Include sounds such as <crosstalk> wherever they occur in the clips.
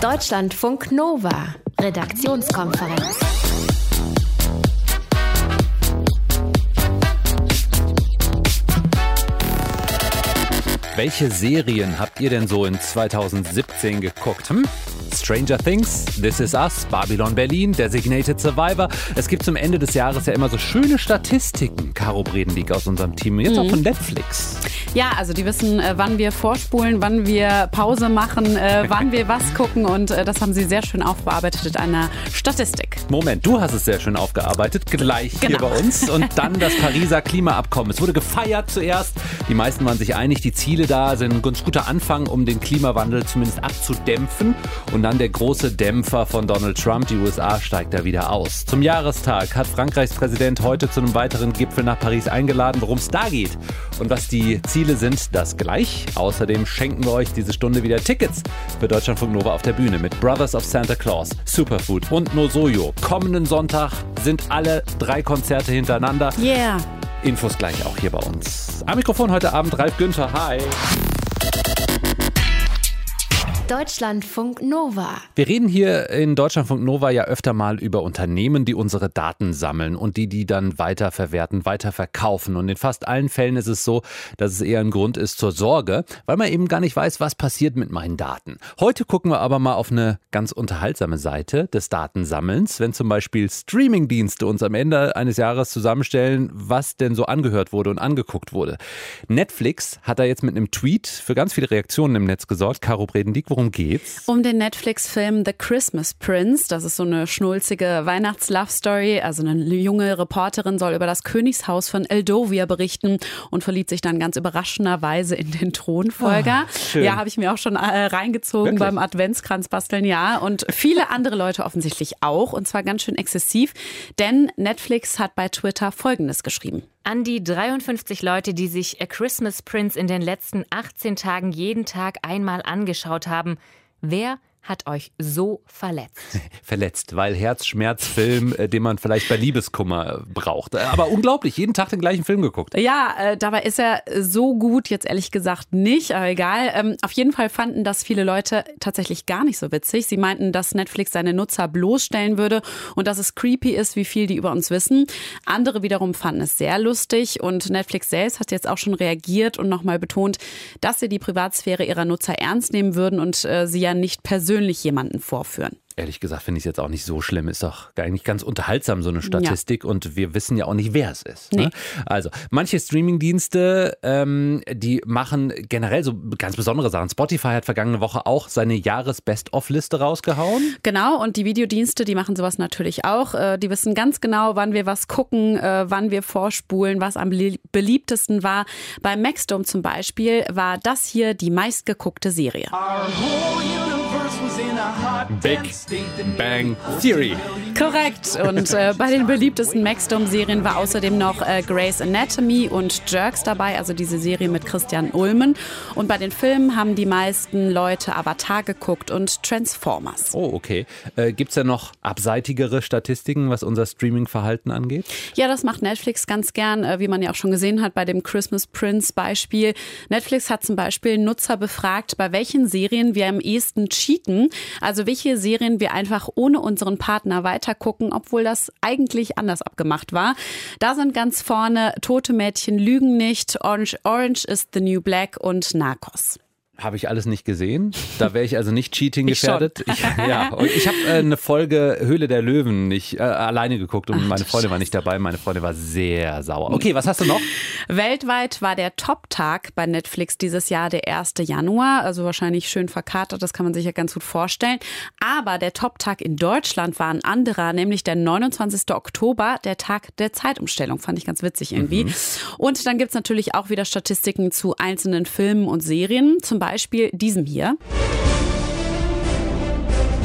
Deutschlandfunk Nova, Redaktionskonferenz. Welche Serien habt ihr denn so in 2017 geguckt? Hm? Stranger Things, This Is Us, Babylon Berlin, Designated Survivor. Es gibt zum Ende des Jahres ja immer so schöne Statistiken, Caro Bredenlieg aus unserem Team. Jetzt auch von Netflix. Ja, also die wissen, äh, wann wir vorspulen, wann wir Pause machen, äh, wann wir was gucken und äh, das haben sie sehr schön aufbearbeitet in einer Statistik. Moment, du hast es sehr schön aufgearbeitet, gleich hier Genau. bei uns. Und dann das Pariser Klimaabkommen. Es wurde gefeiert zuerst. Die meisten waren sich einig, die Ziele da sind ein ganz guter Anfang, um den Klimawandel zumindest abzudämpfen. Und dann der große Dämpfer von Donald Trump. Die USA steigt da wieder aus. Zum Jahrestag hat Frankreichs Präsident heute zu einem weiteren Gipfel nach Paris eingeladen, worum es da geht. Und was die Ziele sind, das gleich. Außerdem schenken wir euch diese Stunde wieder Tickets für Deutschlandfunk Nova auf der Bühne mit Brothers of Santa Claus, Superfood und Nosoyo. Kommenden Sonntag sind alle drei Konzerte hintereinander. Yeah. Infos gleich auch hier bei uns. Am Mikrofon heute Abend Ralf Günther. Hi. Deutschlandfunk Nova. Wir reden hier in Deutschlandfunk Nova ja öfter mal über Unternehmen, die unsere Daten sammeln und die die dann weiterverwerten, weiterverkaufen. Und in fast allen Fällen ist es so, dass es eher ein Grund ist zur Sorge, weil man eben gar nicht weiß, was passiert mit meinen Daten. Heute gucken wir aber mal auf eine ganz unterhaltsame Seite des Datensammelns, wenn zum Beispiel Streamingdienste uns am Ende eines Jahres zusammenstellen, was denn so angehört wurde und angeguckt wurde. Netflix hat da jetzt mit einem Tweet für ganz viele Reaktionen im Netz gesorgt. Caro Bredendiek, worum geht's? Um den Netflix-Film The Christmas Prince. Das ist so eine schnulzige Weihnachts-Love-Story. Also eine junge Reporterin soll über das Königshaus von Eldovia berichten und verliebt sich dann ganz überraschenderweise in den Thronfolger. schön. ja, habe ich mir auch schon äh, reingezogen Wirklich? beim Adventskranz basteln, ja. Und viele andere Leute offensichtlich auch. Und zwar ganz schön exzessiv. Denn Netflix hat bei Twitter Folgendes geschrieben. An die 53 Leute, die sich A Christmas Prince in den letzten 18 Tagen jeden Tag einmal angeschaut haben. Wer hat euch so verletzt? <laughs> verletzt, weil Herzschmerzfilm, äh, den man vielleicht bei Liebeskummer äh, braucht. Äh, Aber unglaublich, jeden Tag den gleichen Film geguckt. Ja, äh, dabei ist er so gut jetzt ehrlich gesagt nicht, aber egal. Ähm, auf jeden Fall fanden das viele Leute tatsächlich gar nicht so witzig. Sie meinten, dass Netflix seine Nutzer bloßstellen würde und dass es creepy ist, wie viel die über uns wissen. Andere wiederum fanden es sehr lustig und Netflix selbst hat jetzt auch schon reagiert und nochmal betont, dass sie die Privatsphäre ihrer Nutzer ernst nehmen würden und äh, sie ja nicht persönlich jemanden vorführen. Ehrlich gesagt finde ich es jetzt auch nicht so schlimm. Ist doch eigentlich ganz unterhaltsam, so eine Statistik. Und wir wissen ja auch nicht, wer es ist. Ne? Nee. Also, manche Streamingdienste, ähm, die machen generell so ganz besondere Sachen. Spotify hat vergangene Woche auch seine Jahres-Best-of-Liste rausgehauen. Genau, und die Videodienste, die machen sowas natürlich auch. Äh, Die wissen ganz genau, wann wir was gucken, äh, wann wir vorspulen, was am belie- beliebtesten war. Bei Maxdome zum Beispiel war das hier die meistgeguckte Serie. Big Bang Theory. Korrekt. Und äh, bei den beliebtesten Maxdome-Serien war außerdem noch äh, Grey's Anatomy und Jerks dabei, also diese Serie mit Christian Ulmen. Und bei den Filmen haben die meisten Leute Avatar geguckt und Transformers. Oh, okay. Äh, Gibt es da noch abseitigere Statistiken, was unser Streaming-Verhalten angeht? Ja, das macht Netflix ganz gern, äh, wie man ja auch schon gesehen hat bei dem Christmas Prince Beispiel. Netflix hat zum Beispiel Nutzer befragt, bei welchen Serien wir am ehesten cheaten. Also welche Serien wir einfach ohne unseren Partner weitergucken, obwohl das eigentlich anders abgemacht war. Da sind ganz vorne Tote Mädchen lügen nicht, Orange, Orange is the New Black und Narcos. Habe ich alles nicht gesehen. Da wäre ich also nicht Cheating <laughs> Ich gefährdet. Ich, ja, und ich habe äh, eine Folge Höhle der Löwen nicht äh, alleine geguckt und meine Freundin war nicht dabei. Meine Freundin war sehr sauer. Okay, was hast du noch? Weltweit war der Top-Tag bei Netflix dieses Jahr der 1. Januar, also wahrscheinlich schön verkatert, das kann man sich ja ganz gut vorstellen. Aber der Top-Tag in Deutschland war ein anderer, nämlich der 29. Oktober, der Tag der Zeitumstellung. Fand ich ganz witzig irgendwie. Und dann gibt's natürlich auch wieder Statistiken zu einzelnen Filmen und Serien, zum Beispiel diesem hier.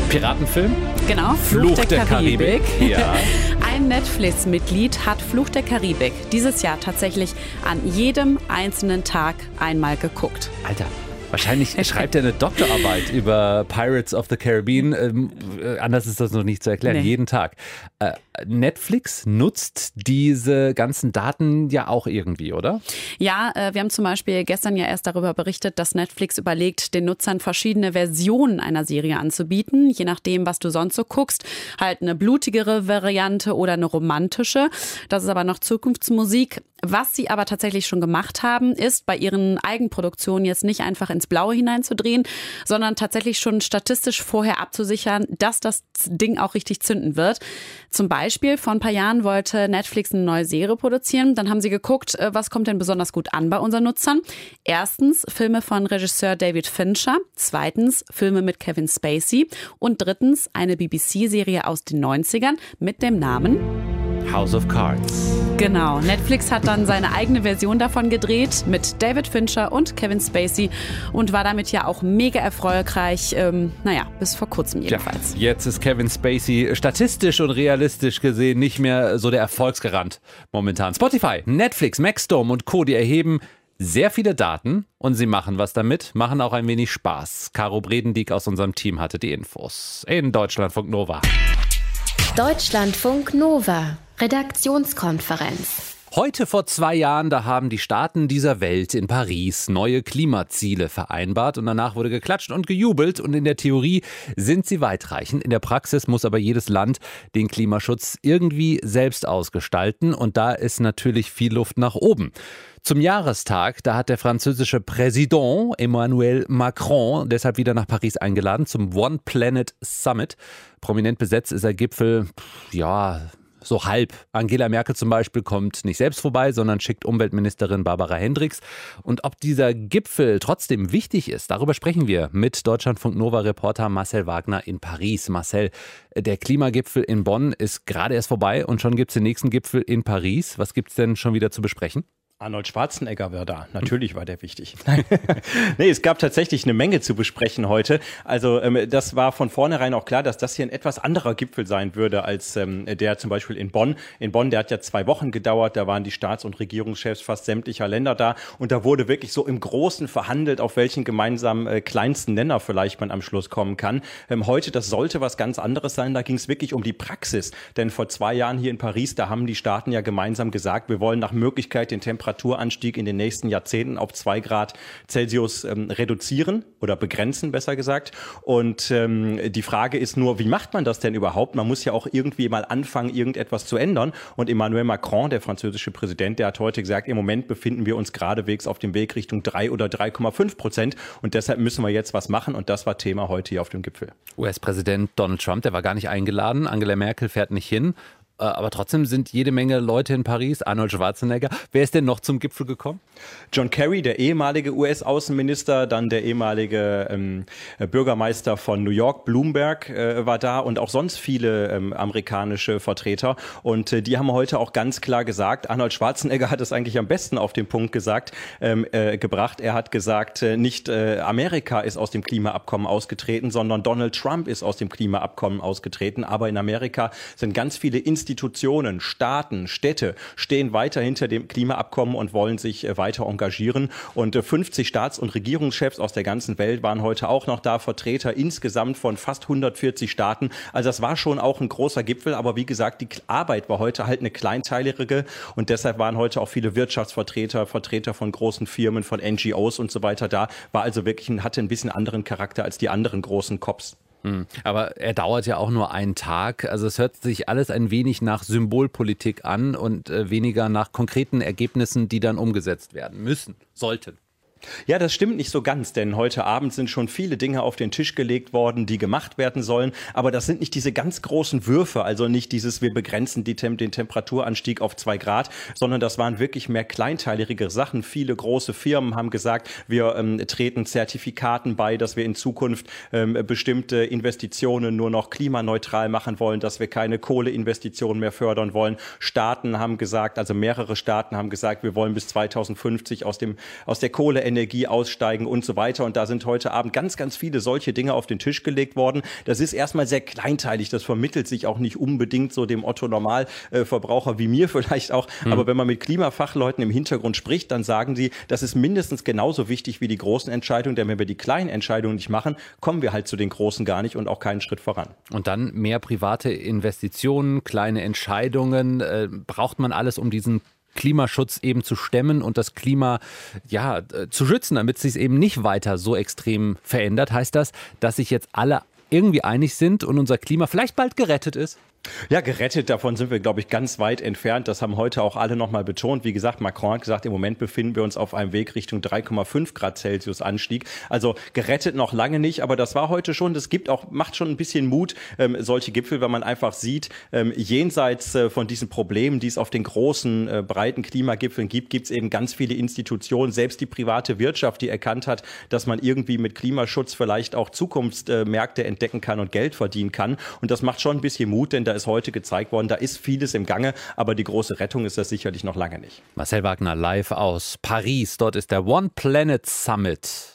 Piratenfilm? Genau, Fluch der Karibik. Ja. <laughs> Ein Netflix-Mitglied hat Fluch der Karibik dieses Jahr tatsächlich an jedem einzelnen Tag einmal geguckt. Alter, Wahrscheinlich <laughs> schreibt er eine Doktorarbeit über Pirates of the Caribbean. Ähm, äh, anders ist das noch nicht zu erklären. Nee. Jeden Tag. Äh, Netflix nutzt diese ganzen Daten ja auch irgendwie, oder? Ja, äh, wir haben zum Beispiel gestern ja erst darüber berichtet, dass Netflix überlegt, den Nutzern verschiedene Versionen einer Serie anzubieten, je nachdem, was du sonst so guckst. Halt eine blutigere Variante oder eine romantische. Das ist aber noch Zukunftsmusik. Was sie aber tatsächlich schon gemacht haben, ist bei ihren Eigenproduktionen jetzt nicht einfach ins Blaue hineinzudrehen, sondern tatsächlich schon statistisch vorher abzusichern, dass das Ding auch richtig zünden wird. Zum Beispiel, vor ein paar Jahren wollte Netflix eine neue Serie produzieren. Dann haben sie geguckt, äh, was kommt denn besonders gut an bei unseren Nutzern. Erstens Filme von Regisseur David Fincher. Zweitens Filme mit Kevin Spacey. Und drittens eine BBC-Serie aus den 90ern mit dem Namen House of Cards. Genau. Netflix hat dann seine eigene Version davon gedreht mit David Fincher und Kevin Spacey und war damit ja auch mega erfolgreich. Ähm, naja, bis vor kurzem jedenfalls. Ja, jetzt ist Kevin Spacey statistisch und realistisch gesehen nicht mehr so der Erfolgsgarant momentan. Spotify, Netflix, Maxdome und Co. die erheben sehr viele Daten und sie machen was damit, machen auch ein wenig Spaß. Caro Bredendieck aus unserem Team hatte die Infos. In Deutschlandfunk Nova. Deutschlandfunk Nova. Redaktionskonferenz. Heute vor zwei Jahren, da haben die Staaten dieser Welt in Paris neue Klimaziele vereinbart und danach wurde geklatscht und gejubelt und in der Theorie sind sie weitreichend. In der Praxis muss aber jedes Land den Klimaschutz irgendwie selbst ausgestalten und da ist natürlich viel Luft nach oben. Zum Jahrestag, da hat der französische Präsident Emmanuel Macron deshalb wieder nach Paris eingeladen zum One Planet Summit. Prominent besetzt ist der Gipfel, ja, so halb. Angela Merkel zum Beispiel kommt nicht selbst vorbei, sondern schickt Umweltministerin Barbara Hendricks. Und ob dieser Gipfel trotzdem wichtig ist, darüber sprechen wir mit Deutschlandfunk Nova Reporter Marcel Wagner in Paris. Marcel, der Klimagipfel in Bonn ist gerade erst vorbei und schon gibt es den nächsten Gipfel in Paris. Was gibt es denn schon wieder zu besprechen? Arnold Schwarzenegger war da. Natürlich war der wichtig. <laughs> <laughs> nee, es gab tatsächlich eine Menge zu besprechen heute. Also ähm, das war von vornherein auch klar, dass das hier ein etwas anderer Gipfel sein würde als ähm, der zum Beispiel in Bonn. In Bonn, der hat ja zwei Wochen gedauert. Da waren die Staats- und Regierungschefs fast sämtlicher Länder da. Und da wurde wirklich so im Großen verhandelt, auf welchen gemeinsamen äh, kleinsten Nenner vielleicht man am Schluss kommen kann. Ähm, heute, das sollte was ganz anderes sein. Da ging es wirklich um die Praxis. Denn vor zwei Jahren hier in Paris, da haben die Staaten ja gemeinsam gesagt, wir wollen nach Möglichkeit den Temperatur Temperaturanstieg in den nächsten Jahrzehnten auf zwei Grad Celsius ähm, reduzieren oder begrenzen, besser gesagt. Und ähm, die Frage ist nur, wie macht man das denn überhaupt? Man muss ja auch irgendwie mal anfangen, irgendetwas zu ändern. Und Emmanuel Macron, der französische Präsident, der hat heute gesagt, im Moment befinden wir uns geradewegs auf dem Weg Richtung 3 oder 3,5 Prozent. Und deshalb müssen wir jetzt was machen. Und das war Thema heute hier auf dem Gipfel. US-Präsident Donald Trump, der war gar nicht eingeladen. Angela Merkel fährt nicht hin. Äh, aber trotzdem sind jede Menge Leute in Paris. Arnold Schwarzenegger. Wer ist denn noch zum Gipfel gekommen? John Kerry, der ehemalige US-Außenminister, dann der ehemalige ähm, Bürgermeister von New York, Bloomberg, äh, war da und auch sonst viele ähm, amerikanische Vertreter. Und äh, die haben heute auch ganz klar gesagt, Arnold Schwarzenegger hat es eigentlich am besten auf den Punkt gesagt, ähm, äh, gebracht. Er hat gesagt, äh, nicht äh, Amerika ist aus dem Klimaabkommen ausgetreten, sondern Donald Trump ist aus dem Klimaabkommen ausgetreten. Aber in Amerika sind ganz viele Institutionen Institutionen, Staaten, Städte stehen weiter hinter dem Klimaabkommen und wollen sich äh, weiter engagieren. Und 50 äh, Staats- und Regierungschefs aus der ganzen Welt waren heute auch noch da, Vertreter insgesamt von fast 140 Staaten. Also das war schon auch ein großer Gipfel, aber wie gesagt, die Arbeit war heute halt eine kleinteilige und deshalb waren heute auch viele Wirtschaftsvertreter, Vertreter von großen Firmen, von NGOs und so weiter da. War also wirklich, hatte ein bisschen anderen Charakter als die anderen großen COPs. Hm. Aber er dauert ja auch nur einen Tag. Also es hört sich alles ein wenig nach Symbolpolitik an und äh, weniger nach konkreten Ergebnissen, die dann umgesetzt werden müssen, sollten. Ja, das stimmt nicht so ganz, denn heute Abend sind schon viele Dinge auf den Tisch gelegt worden, die gemacht werden sollen. Aber das sind nicht diese ganz großen Würfe, also nicht dieses, wir begrenzen die Tem den Temperaturanstieg auf zwei Grad, sondern das waren wirklich mehr kleinteiligere Sachen. Viele große Firmen haben gesagt, wir ähm, treten Zertifikaten bei, dass wir in Zukunft ähm, bestimmte Investitionen nur noch klimaneutral machen wollen, dass wir keine Kohleinvestitionen mehr fördern wollen. Staaten haben gesagt, also mehrere Staaten haben gesagt, wir wollen bis 2050 aus dem aus der Kohle Atomenergie aussteigen und so weiter. Und da sind heute Abend ganz, ganz viele solche Dinge auf den Tisch gelegt worden. Das ist erstmal sehr kleinteilig. Das vermittelt sich auch nicht unbedingt so dem Otto Normalverbraucher wie mir <laughs> vielleicht auch. Mhm. Aber wenn man mit Klimafachleuten im Hintergrund spricht, dann sagen sie, das ist mindestens genauso wichtig wie die großen Entscheidungen. Denn wenn wir die kleinen Entscheidungen nicht machen, kommen wir halt zu den großen gar nicht und auch keinen Schritt voran. Und dann mehr private Investitionen, kleine Entscheidungen. Äh, braucht man alles, um diesen Klimaschutz eben zu stemmen und das Klima ja äh, zu schützen, damit es sich eben nicht weiter so extrem verändert, heißt das, dass sich jetzt alle irgendwie einig sind und unser Klima vielleicht bald gerettet ist? Ja, gerettet davon sind wir, glaube ich, ganz weit entfernt. Das haben heute auch alle nochmal betont. Wie gesagt, Macron hat gesagt, im Moment befinden wir uns auf einem Weg Richtung 3,5 Grad Celsius Anstieg. Also gerettet noch lange nicht, aber das war heute schon, das gibt auch, macht schon ein bisschen Mut, ähm, solche Gipfel, wenn man einfach sieht, ähm, jenseits äh, von diesen Problemen, die es auf den großen, äh, breiten Klimagipfeln gibt, gibt es eben ganz viele Institutionen, selbst die private Wirtschaft, die erkannt hat, dass man irgendwie mit Klimaschutz vielleicht auch Zukunftsmärkte entdecken kann und Geld verdienen kann. Und das macht schon ein bisschen Mut, denn da ist heute gezeigt worden, da ist vieles im Gange, aber die große Rettung ist das sicherlich noch lange nicht. Marcel Wagner live aus Paris. Dort ist der One Planet Summit.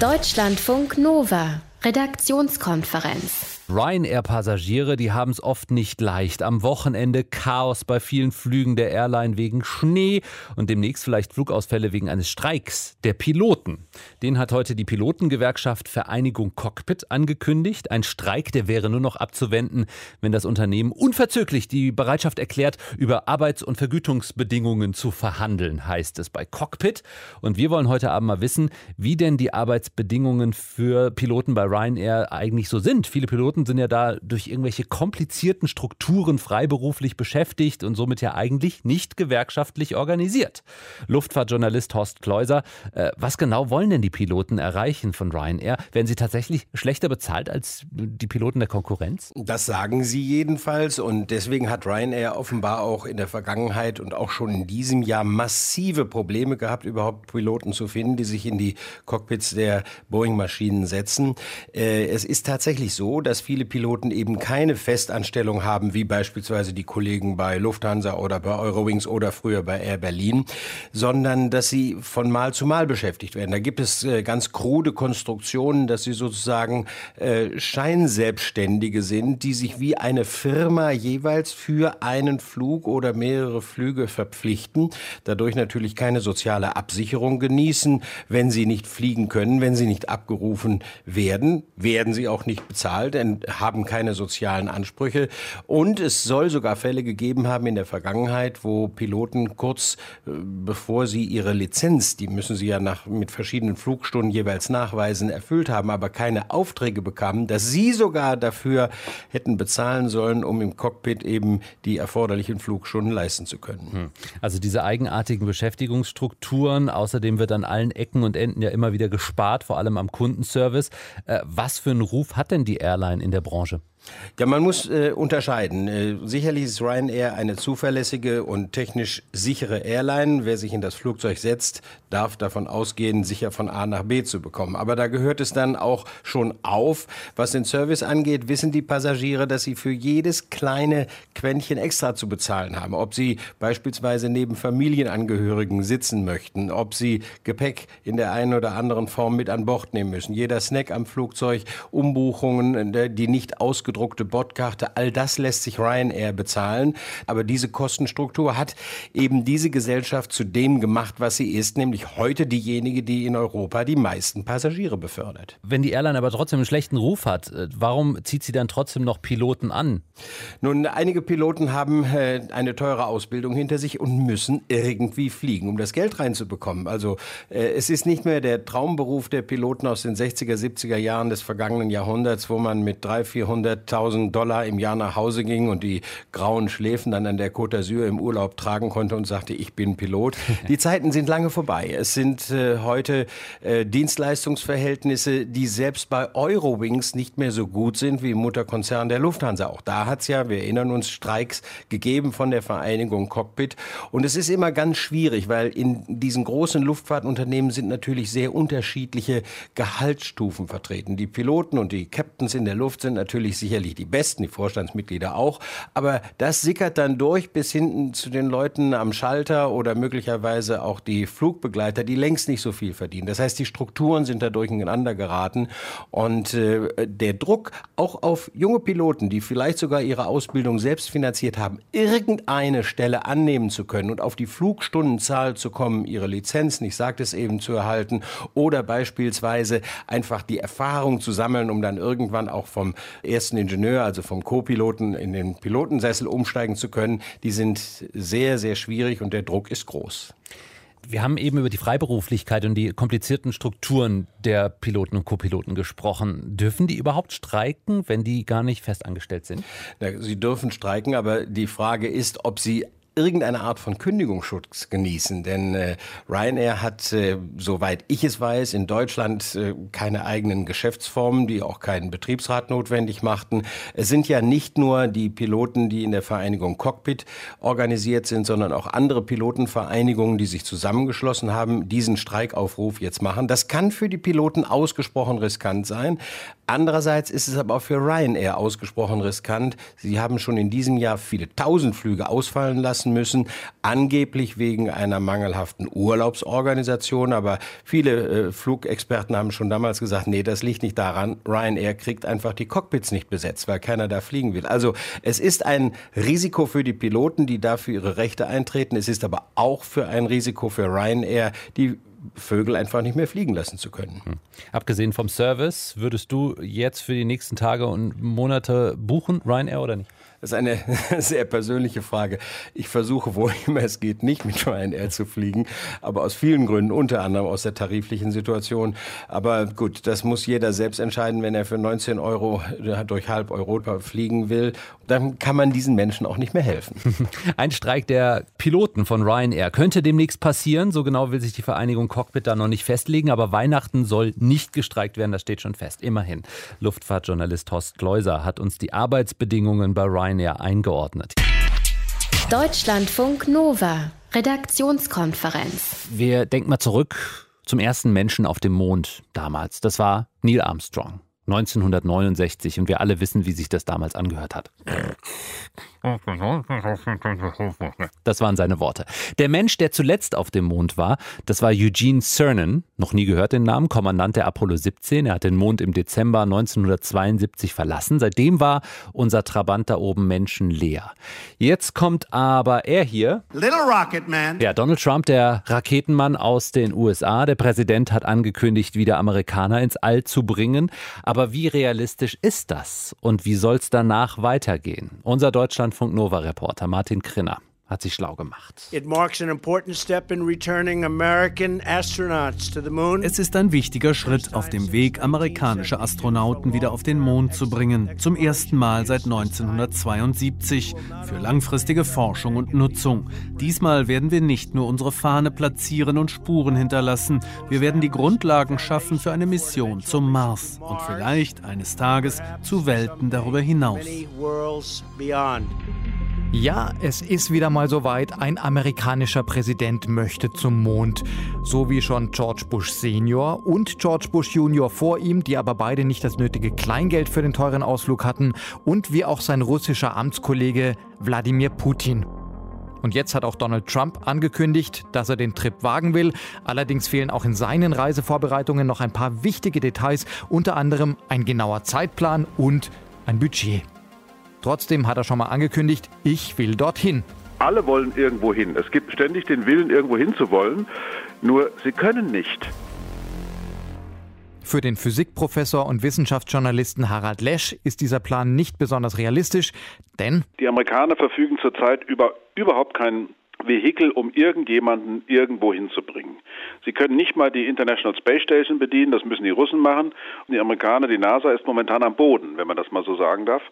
Deutschlandfunk Nova. Redaktionskonferenz. Ryanair-Passagiere, die haben es oft nicht leicht. Am Wochenende Chaos bei vielen Flügen der Airline wegen Schnee und demnächst vielleicht Flugausfälle wegen eines Streiks der Piloten. Den hat heute die Pilotengewerkschaft Vereinigung Cockpit angekündigt. Ein Streik, der wäre nur noch abzuwenden, wenn das Unternehmen unverzüglich die Bereitschaft erklärt, über Arbeits- und Vergütungsbedingungen zu verhandeln, heißt es bei Cockpit. Und wir wollen heute Abend mal wissen, wie denn die Arbeitsbedingungen für Piloten bei Ryanair eigentlich so sind. Viele Piloten Piloten sind ja da durch irgendwelche komplizierten Strukturen freiberuflich beschäftigt und somit ja eigentlich nicht gewerkschaftlich organisiert. Luftfahrtjournalist Horst Kleuser, äh, was genau wollen denn die Piloten erreichen von Ryanair? Werden sie tatsächlich schlechter bezahlt als die Piloten der Konkurrenz? Das sagen sie jedenfalls und deswegen hat Ryanair offenbar auch in der Vergangenheit und auch schon in diesem Jahr massive Probleme gehabt, überhaupt Piloten zu finden, die sich in die Cockpits der Boeing-Maschinen setzen. Äh, es ist tatsächlich so, dass viele Piloten eben keine Festanstellung haben, wie beispielsweise die Kollegen bei Lufthansa oder bei Eurowings oder früher bei Air Berlin, sondern dass sie von Mal zu Mal beschäftigt werden. Da gibt es äh, ganz krude Konstruktionen, dass sie sozusagen äh, Scheinselbstständige sind, die sich wie eine Firma jeweils für einen Flug oder mehrere Flüge verpflichten, dadurch natürlich keine soziale Absicherung genießen, wenn sie nicht fliegen können, wenn sie nicht abgerufen werden, werden sie auch nicht bezahlt, denn haben keine sozialen Ansprüche. Und es soll sogar Fälle gegeben haben in der Vergangenheit, wo Piloten kurz äh, bevor sie ihre Lizenz, die müssen sie ja nach, mit verschiedenen Flugstunden jeweils nachweisen, erfüllt haben, aber keine Aufträge bekamen, dass sie sogar dafür hätten bezahlen sollen, um im Cockpit eben die erforderlichen Flugstunden leisten zu können. Hm. Also diese eigenartigen Beschäftigungsstrukturen, außerdem wird an allen Ecken und Enden ja immer wieder gespart, vor allem am Kundenservice. Äh, was für einen Ruf hat denn die Airline in der Branche? Ja, man muss äh, unterscheiden. Äh, sicherlich ist Ryanair eine zuverlässige und technisch sichere Airline. Wer sich in das Flugzeug setzt, darf davon ausgehen, sicher von A nach B zu bekommen. Aber da gehört es dann auch schon auf. Was den Service angeht, wissen die Passagiere, dass sie für jedes kleine Quäntchen extra zu bezahlen haben. Ob sie beispielsweise neben Familienangehörigen sitzen möchten, ob sie Gepäck in der einen oder anderen Form mit an Bord nehmen müssen. Jeder Snack am Flugzeug, Umbuchungen, äh, die nicht ausgedruckte Bordkarte, all das lässt sich Ryanair bezahlen. Aber diese Kostenstruktur hat eben diese Gesellschaft zu dem gemacht, was sie ist, nämlich heute diejenige, die in Europa die meisten Passagiere befördert. Wenn die Airline aber trotzdem einen schlechten Ruf hat, äh, warum zieht sie dann trotzdem noch Piloten an? Nun, einige Piloten haben äh, eine teure Ausbildung hinter sich und müssen irgendwie fliegen, um das Geld reinzubekommen. Also äh, es ist nicht mehr der Traumberuf der Piloten aus den 60er, 70er Jahren des vergangenen Jahrhunderts, wo man mit 300, 400 100.000 Dollar im Jahr nach Hause ging und die grauen Schläfen dann an der Côte d'Azur im Urlaub tragen konnte und sagte, ich bin Pilot. <laughs> Die Zeiten sind lange vorbei. Es sind äh, heute äh, Dienstleistungsverhältnisse, die selbst bei Eurowings nicht mehr so gut sind wie im Mutterkonzern der Lufthansa. Auch da hat es ja, wir erinnern uns, Streiks gegeben von der Vereinigung Cockpit. Und es ist immer ganz schwierig, weil in diesen großen Luftfahrtunternehmen sind natürlich sehr unterschiedliche Gehaltsstufen vertreten. Die Piloten und die Captains in der Luft sind natürlich sicherlich die Besten, die Vorstandsmitglieder auch. Aber das sickert dann durch bis hinten zu den Leuten am Schalter oder möglicherweise auch die Flugbegleiter, die längst nicht so viel verdienen. Das heißt, die Strukturen sind da durcheinander geraten. Und äh, der Druck auch auf junge Piloten, die vielleicht sogar ihre Ausbildung selbst finanziert haben, irgendeine Stelle annehmen zu können und auf die Flugstundenzahl zu kommen, ihre Lizenzen, ich sagte es eben, zu erhalten oder beispielsweise einfach die Erfahrung zu sammeln, um dann irgendwann auch vom ersten Ingenieur, also vom Co-Piloten in den Pilotensessel umsteigen zu können, die sind sehr, sehr schwierig und der Druck ist groß. Wir haben eben über die Freiberuflichkeit und die komplizierten Strukturen der Piloten und Co-Piloten gesprochen. Dürfen die überhaupt streiken, wenn die gar nicht festangestellt sind? Sie dürfen streiken, aber die Frage ist, ob sie irgendeine Art von Kündigungsschutz genießen. Denn äh, Ryanair hat, äh, soweit ich es weiß, in Deutschland äh, keine eigenen Geschäftsformen, die auch keinen Betriebsrat notwendig machten. Es sind ja nicht nur die Piloten, die in der Vereinigung Cockpit organisiert sind, sondern auch andere Pilotenvereinigungen, die sich zusammengeschlossen haben, diesen Streikaufruf jetzt machen. Das kann für die Piloten ausgesprochen riskant sein. Andererseits ist es aber auch für Ryanair ausgesprochen riskant. Sie haben schon in diesem Jahr viele tausend Flüge ausfallen lassen müssen, angeblich wegen einer mangelhaften Urlaubsorganisation. Aber viele äh, Flugexperten haben schon damals gesagt, nee, das liegt nicht daran. Ryanair kriegt einfach die Cockpits nicht besetzt, weil keiner da fliegen will. Also es ist ein Risiko für die Piloten, die dafür ihre Rechte eintreten. Es ist aber auch für ein Risiko für Ryanair, die Vögel einfach nicht mehr fliegen lassen zu können. Hm. Abgesehen vom Service, würdest du jetzt für die nächsten Tage und Monate buchen, Ryanair oder nicht? Das ist eine <laughs> sehr persönliche Frage. Ich versuche, wo <laughs> immer es geht, nicht mit Ryanair zu fliegen, aber aus vielen Gründen, unter anderem aus der tariflichen Situation. Aber gut, das muss jeder selbst entscheiden, wenn er für 19 Euro durch halb Europa fliegen will. Dann kann man diesen Menschen auch nicht mehr helfen. <laughs> Ein Streik der Piloten von Ryanair könnte demnächst passieren. So genau will sich die Vereinigung Cockpit da noch nicht festlegen, aber Weihnachten soll nicht gestreikt werden, das steht schon fest. Immerhin. Luftfahrtjournalist Horst Kleuser hat uns die Arbeitsbedingungen bei Ryanair Ryanair eingeordnet. Deutschlandfunk Nova, Redaktionskonferenz. Wir denken mal zurück zum ersten Menschen auf dem Mond damals. Das war Neil Armstrong. 1969 und wir alle wissen, wie sich das damals angehört hat. Das waren seine Worte. Der Mensch, der zuletzt auf dem Mond war, das war Eugene Cernan. Noch nie gehört den Namen, Kommandant der Apollo 17. Er hat den Mond im Dezember 1972 verlassen. Seitdem war unser Trabant da oben menschenleer. Jetzt kommt aber er hier. Little Rocket Man. Ja, Donald Trump, der Raketenmann aus den USA. Der Präsident hat angekündigt, wieder Amerikaner ins All zu bringen. Aber wie realistisch ist das? Und wie soll es danach weitergehen? Unser Deutschland Deutschlandfunk Nova Reporter Martin Krinner hat sich schlau gemacht. Es ist ein wichtiger Schritt auf dem Weg, amerikanische Astronauten wieder auf den Mond zu bringen. Zum ersten Mal seit 1972 für langfristige Forschung und Nutzung. Diesmal werden wir nicht nur unsere Fahne platzieren und Spuren hinterlassen. Wir werden die Grundlagen schaffen für eine Mission zum Mars und vielleicht eines Tages zu Welten darüber hinaus. Ja, es ist wieder mal soweit. Ein amerikanischer Präsident möchte zum Mond. So wie schon George Bush Senior und George Bush Junior vor ihm, die aber beide nicht das nötige Kleingeld für den teuren Ausflug hatten. Und wie auch sein russischer Amtskollege Wladimir Putin. Und jetzt hat auch Donald Trump angekündigt, dass er den Trip wagen will. Allerdings fehlen auch in seinen Reisevorbereitungen noch ein paar wichtige Details, unter anderem ein genauer Zeitplan und ein Budget. Trotzdem hat er schon mal angekündigt, ich will dorthin. Alle wollen irgendwo hin. Es gibt ständig den Willen, irgendwo hin zu wollen, nur sie können nicht. Für den Physikprofessor und Wissenschaftsjournalisten Harald Lesch ist dieser Plan nicht besonders realistisch, denn die Amerikaner verfügen zurzeit über überhaupt keinen Vehikel, um irgendjemanden irgendwo hinzubringen. Sie können nicht mal die International Space Station bedienen, das müssen die Russen machen. Und die Amerikaner, die NASA ist momentan am Boden, wenn man das mal so sagen darf.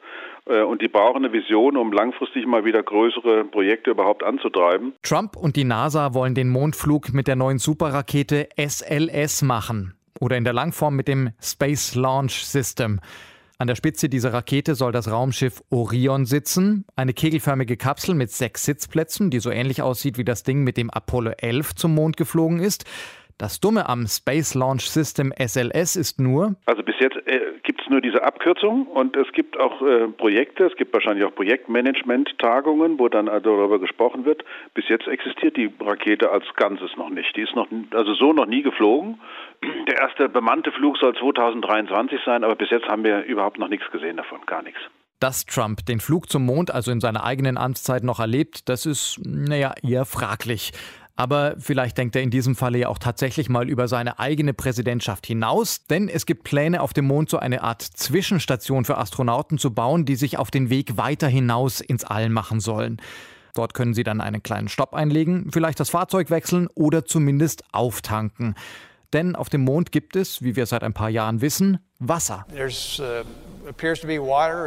Äh, und die brauchen eine Vision, um langfristig mal wieder größere Projekte überhaupt anzutreiben. Trump und die NASA wollen den Mondflug mit der neuen Superrakete SLS machen. Oder in der Langform mit dem Space Launch System. An der Spitze dieser Rakete soll das Raumschiff Orion sitzen, eine kegelförmige Kapsel mit sechs Sitzplätzen, die so ähnlich aussieht wie das Ding, mit dem Apollo 11 zum Mond geflogen ist. Das Dumme am Space Launch System SLS ist nur. Also bis jetzt äh, gibt es nur diese Abkürzung und es gibt auch äh, Projekte, es gibt wahrscheinlich auch Projektmanagement-Tagungen, wo dann also darüber gesprochen wird. Bis jetzt existiert die Rakete als Ganzes noch nicht. Die ist noch also so noch nie geflogen. Der erste bemannte Flug soll 2023 sein, aber bis jetzt haben wir überhaupt noch nichts gesehen davon, gar nichts. Dass Trump den Flug zum Mond also in seiner eigenen Amtszeit noch erlebt, das ist, naja, eher fraglich. Aber vielleicht denkt er in diesem Falle ja auch tatsächlich mal über seine eigene Präsidentschaft hinaus, denn es gibt Pläne, auf dem Mond so eine Art Zwischenstation für Astronauten zu bauen, die sich auf den Weg weiter hinaus ins All machen sollen. Dort können sie dann einen kleinen Stopp einlegen, vielleicht das Fahrzeug wechseln oder zumindest auftanken. Denn auf dem Mond gibt es, wie wir seit ein paar Jahren wissen, Wasser. Uh,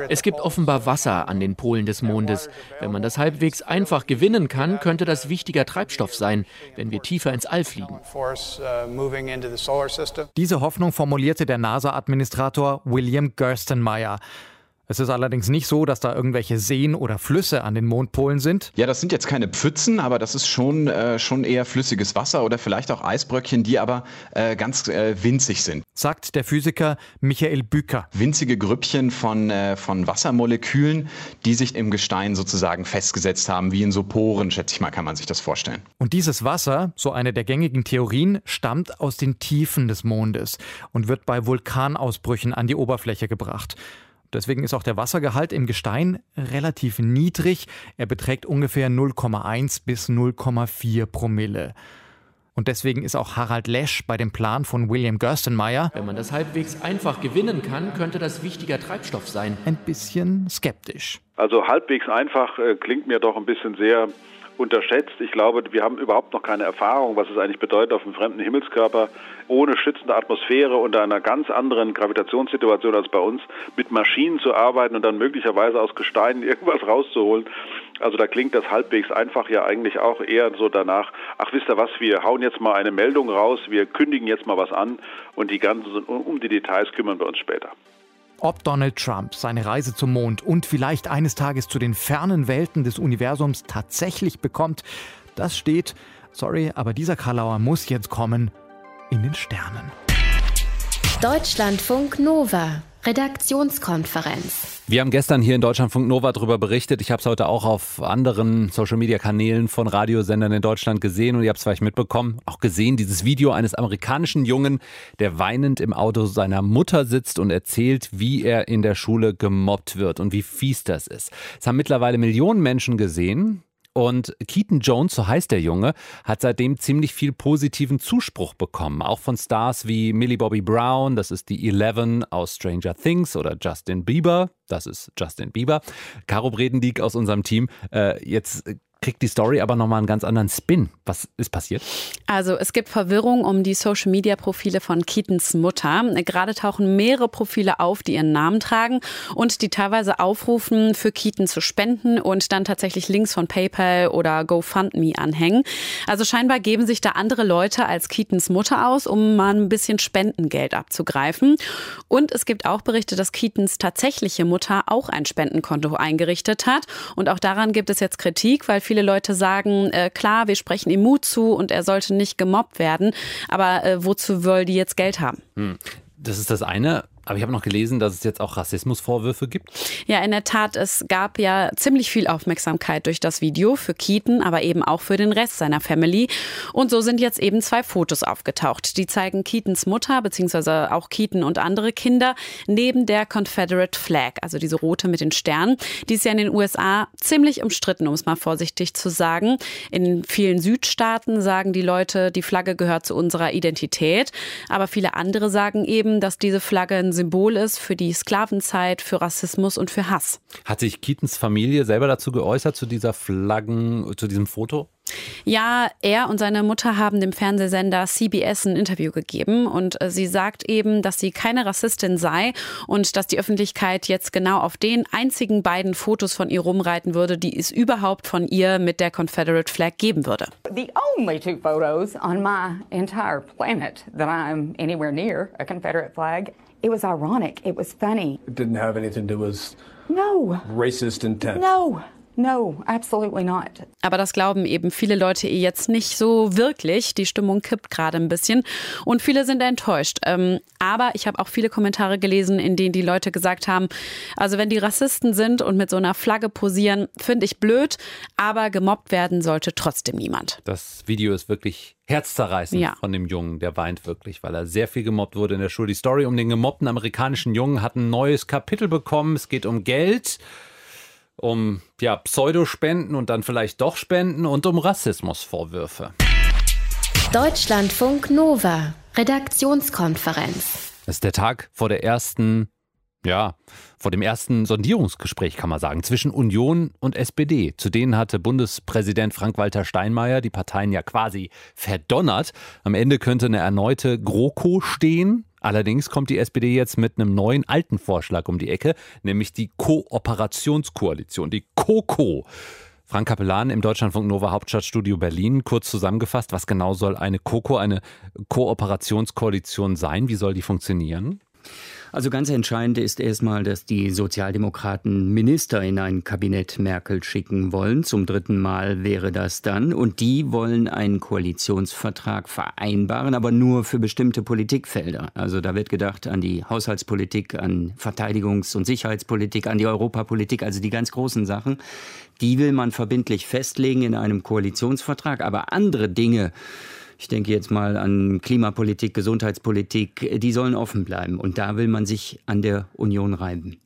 es gibt offenbar Wasser an den Polen des Mondes. Wenn man das halbwegs einfach gewinnen kann, könnte das wichtiger Treibstoff sein, wenn wir tiefer ins All fliegen. Uh, Diese Hoffnung formulierte der NASA-Administrator William Gerstenmaier. Es ist allerdings nicht so, dass da irgendwelche Seen oder Flüsse an den Mondpolen sind. Ja, das sind jetzt keine Pfützen, aber das ist schon, äh, schon eher flüssiges Wasser oder vielleicht auch Eisbröckchen, die aber äh, ganz äh, winzig sind. Sagt der Physiker Michael Bücker. Winzige Grüppchen von, äh, von Wassermolekülen, die sich im Gestein sozusagen festgesetzt haben, wie in so Poren, schätze ich mal, kann man sich das vorstellen. Und dieses Wasser, so eine der gängigen Theorien, stammt aus den Tiefen des Mondes und wird bei Vulkanausbrüchen an die Oberfläche gebracht. Deswegen ist auch der Wassergehalt im Gestein relativ niedrig. Er beträgt ungefähr 0,1 bis 0,4 Promille. Und deswegen ist auch Harald Lesch bei dem Plan von William Gerstenmaier, wenn man das halbwegs einfach gewinnen kann, könnte das wichtiger Treibstoff sein. Ein bisschen skeptisch. Also halbwegs einfach äh, klingt mir doch ein bisschen sehr unterschätzt. Ich glaube, wir haben überhaupt noch keine Erfahrung, was es eigentlich bedeutet, auf einem fremden Himmelskörper ohne schützende Atmosphäre unter einer ganz anderen Gravitationssituation als bei uns mit Maschinen zu arbeiten und dann möglicherweise aus Gesteinen <laughs> irgendwas rauszuholen. Also da klingt das halbwegs einfach ja eigentlich auch eher so danach, ach wisst ihr was, wir hauen jetzt mal eine Meldung raus, wir kündigen jetzt mal was an und die ganzen um die Details kümmern wir uns später. Ob Donald Trump seine Reise zum Mond und vielleicht eines Tages zu den fernen Welten des Universums tatsächlich bekommt, das steht, sorry, aber dieser Karlauer muss jetzt kommen, in den Sternen. Deutschlandfunk Nova. Redaktionskonferenz. Wir haben gestern hier in Deutschlandfunk Nova darüber berichtet. Ich habe es heute auch auf anderen Social-Media-Kanälen von Radiosendern in Deutschland gesehen und ihr habt es vielleicht mitbekommen, auch gesehen, dieses Video eines amerikanischen Jungen, der weinend im Auto seiner Mutter sitzt und erzählt, wie er in der Schule gemobbt wird und wie fies das ist. Es haben mittlerweile Millionen Menschen gesehen. Und Keaton Jones, so heißt der Junge, hat seitdem ziemlich viel positiven Zuspruch bekommen. Auch von Stars wie Millie Bobby Brown, das ist die Eleven aus Stranger Things oder Justin Bieber, das ist Justin Bieber. Caro Bredendieck aus unserem Team. Äh, jetzt kriegt die Story aber nochmal einen ganz anderen Spin. Was ist passiert? Also es gibt Verwirrung um die Social-Media-Profile von Keatons Mutter. Gerade tauchen mehrere Profile auf, die ihren Namen tragen und die teilweise aufrufen, für Keaton zu spenden und dann tatsächlich Links von PayPal oder GoFundMe anhängen. Also scheinbar geben sich da andere Leute als Keatons Mutter aus, um mal ein bisschen Spendengeld abzugreifen. Und es gibt auch Berichte, dass Keatons tatsächliche Mutter auch ein Spendenkonto eingerichtet hat. Und auch daran gibt es jetzt Kritik, weil viele viele Leute sagen, äh, klar, wir sprechen ihm Mut zu und er sollte nicht gemobbt werden, aber äh, wozu soll die jetzt Geld haben? Hm. Das ist das eine. Aber ich habe noch gelesen, dass es jetzt auch Rassismusvorwürfe gibt. Ja, in der Tat. Es gab ja ziemlich viel Aufmerksamkeit durch das Video für Keaton, aber eben auch für den Rest seiner Family. Und so sind jetzt eben zwei Fotos aufgetaucht. Die zeigen Keatons Mutter, beziehungsweise auch Keaton und andere Kinder neben der Confederate Flag, also diese rote mit den Sternen. Die ist ja in den USA ziemlich umstritten, um es mal vorsichtig zu sagen. In vielen Südstaaten sagen die Leute, die Flagge gehört zu unserer Identität. Aber viele andere sagen eben, dass diese Flagge ein Symbol ist für die Sklavenzeit, für Rassismus und für Hass. Hat sich Keatons Familie selber dazu geäußert, zu dieser Flaggen, zu diesem Foto? Ja, er und seine Mutter haben dem Fernsehsender CBS ein Interview gegeben und äh, sie sagt eben, dass sie keine Rassistin sei und dass die Öffentlichkeit jetzt genau auf den einzigen beiden Fotos von ihr rumreiten würde, die es überhaupt von ihr mit der Confederate Flag geben würde. The only two photos on my entire planet that I'm anywhere near a Confederate flag. It was ironic. It was funny. It didn't have anything to do with no racist intent. No. No, absolutely not. Aber das glauben eben viele Leute eh jetzt nicht so wirklich. Die Stimmung kippt gerade ein bisschen und viele sind enttäuscht. Ähm, aber ich habe auch viele Kommentare gelesen, in denen die Leute gesagt haben, also wenn die Rassisten sind und mit so einer Flagge posieren, finde ich blöd, aber gemobbt werden sollte trotzdem niemand. Das Video ist wirklich herzzerreißend ja. von dem Jungen. Der weint wirklich, weil er sehr viel gemobbt wurde in der Schule. Die Story um den gemobbten amerikanischen Jungen hat ein neues Kapitel bekommen. Es geht um Geld um ja, Pseudospenden und dann vielleicht doch Spenden und um Rassismusvorwürfe. Deutschlandfunk Nova, Redaktionskonferenz. Das ist der Tag vor der ersten, ja, vor dem ersten Sondierungsgespräch, kann man sagen, zwischen Union und SPD. Zu denen hatte Bundespräsident Frank-Walter Steinmeier die Parteien ja quasi verdonnert. Am Ende könnte eine erneute GroKo stehen. Allerdings kommt die SPD jetzt mit einem neuen alten Vorschlag um die Ecke, nämlich die Kooperationskoalition, die KOKO. Frank Kapellan im Deutschlandfunk Nova Hauptstadtstudio Berlin. Kurz zusammengefasst, was genau soll eine KOKO, eine Kooperationskoalition sein? Wie soll die funktionieren? Also ganz entscheidend ist erstmal, dass die Sozialdemokraten Minister in ein Kabinett Merkel schicken wollen. Zum dritten Mal wäre das dann. Und die wollen einen Koalitionsvertrag vereinbaren, aber nur für bestimmte Politikfelder. Also da wird gedacht an die Haushaltspolitik, an Verteidigungs- und Sicherheitspolitik, an die Europapolitik, also die ganz großen Sachen. Die will man verbindlich festlegen in einem Koalitionsvertrag. Aber andere Dinge, ich denke jetzt mal an Klimapolitik, Gesundheitspolitik, die sollen offen bleiben. Und da will man sich an der Union reiben.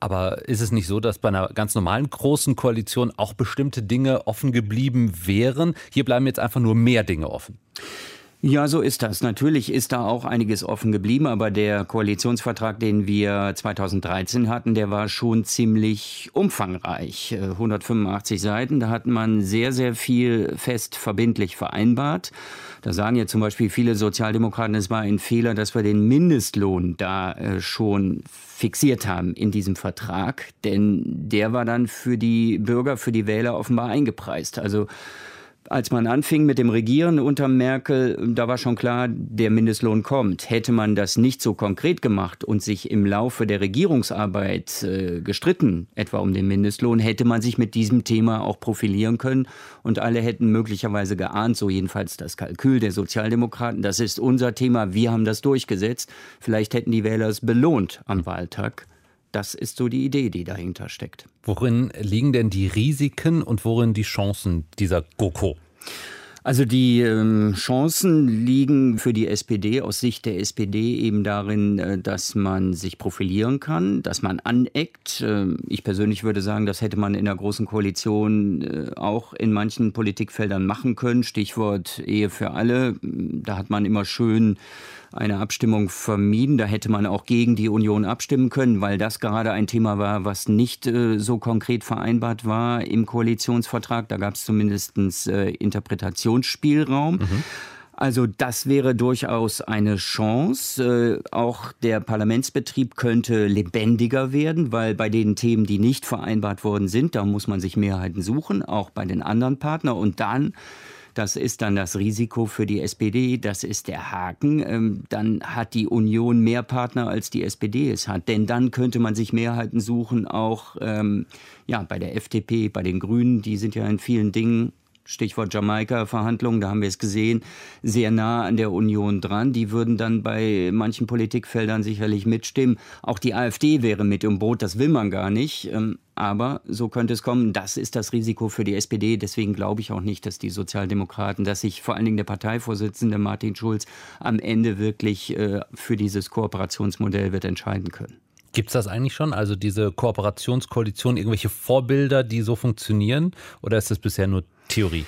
Aber ist es nicht so, dass bei einer ganz normalen großen Koalition auch bestimmte Dinge offen geblieben wären? Hier bleiben jetzt einfach nur mehr Dinge offen. Ja, so ist das. Natürlich ist da auch einiges offen geblieben, aber der Koalitionsvertrag, den wir 2013 hatten, der war schon ziemlich umfangreich. 185 äh, Seiten, da hat man sehr, sehr viel fest verbindlich vereinbart. Da sagen ja zum Beispiel viele Sozialdemokraten, es war ein Fehler, dass wir den Mindestlohn da äh, schon fixiert haben in diesem Vertrag, denn der war dann für die Bürger, für die Wähler offenbar eingepreist. Also als man anfing mit dem Regieren unter Merkel, da war schon klar, der Mindestlohn kommt. Hätte man das nicht so konkret gemacht und sich im Laufe der Regierungsarbeit äh, gestritten, etwa um den Mindestlohn, hätte man sich mit diesem Thema auch profilieren können und alle hätten möglicherweise geahnt, so jedenfalls das Kalkül der Sozialdemokraten, das ist unser Thema, wir haben das durchgesetzt. Vielleicht hätten die Wähler es belohnt am Wahltag. Das ist so die Idee, die dahinter steckt. Worin liegen denn die Risiken und worin die Chancen dieser GoKo? Also die ähm, Chancen liegen für die SPD aus Sicht der SPD eben darin, äh, dass man sich profilieren kann, dass man aneckt. Äh, ich persönlich würde sagen, das hätte man in der großen Koalition äh, auch in manchen Politikfeldern machen können. Stichwort Ehe für alle. Da hat man immer schön eine Abstimmung vermieden. Da hätte man auch gegen die Union abstimmen können, weil das gerade ein Thema war, was nicht äh, so konkret vereinbart war im Koalitionsvertrag. Da gab es zumindest äh, Interpretationsspielraum. Mhm. Also das wäre durchaus eine Chance. Äh, auch der Parlamentsbetrieb könnte lebendiger werden, weil bei den Themen, die nicht vereinbart worden sind, da muss man sich Mehrheiten suchen, auch bei den anderen Partnern. Und dann das ist dann das Risiko für die SPD, das ist der Haken. Ähm, dann hat die Union mehr Partner, als die SPD es hat. Denn dann könnte man sich Mehrheiten suchen, auch ähm, ja, bei der FDP, bei den Grünen. Die sind ja in vielen Dingen Stichwort Jamaika-Verhandlungen, da haben wir es gesehen, sehr nah an der Union dran. Die würden dann bei manchen Politikfeldern sicherlich mitstimmen. Auch die AfD wäre mit im Boot, das will man gar nicht. Ähm, aber so könnte es kommen. Das ist das Risiko für die SPD. Deswegen glaube ich auch nicht, dass die Sozialdemokraten, dass sich vor allen Dingen der Parteivorsitzende Martin Schulz am Ende wirklich äh, für dieses Kooperationsmodell wird entscheiden können. Gibt es das eigentlich schon? Also diese Kooperationskoalition, irgendwelche Vorbilder, die so funktionieren? Oder ist das bisher nur Theorie?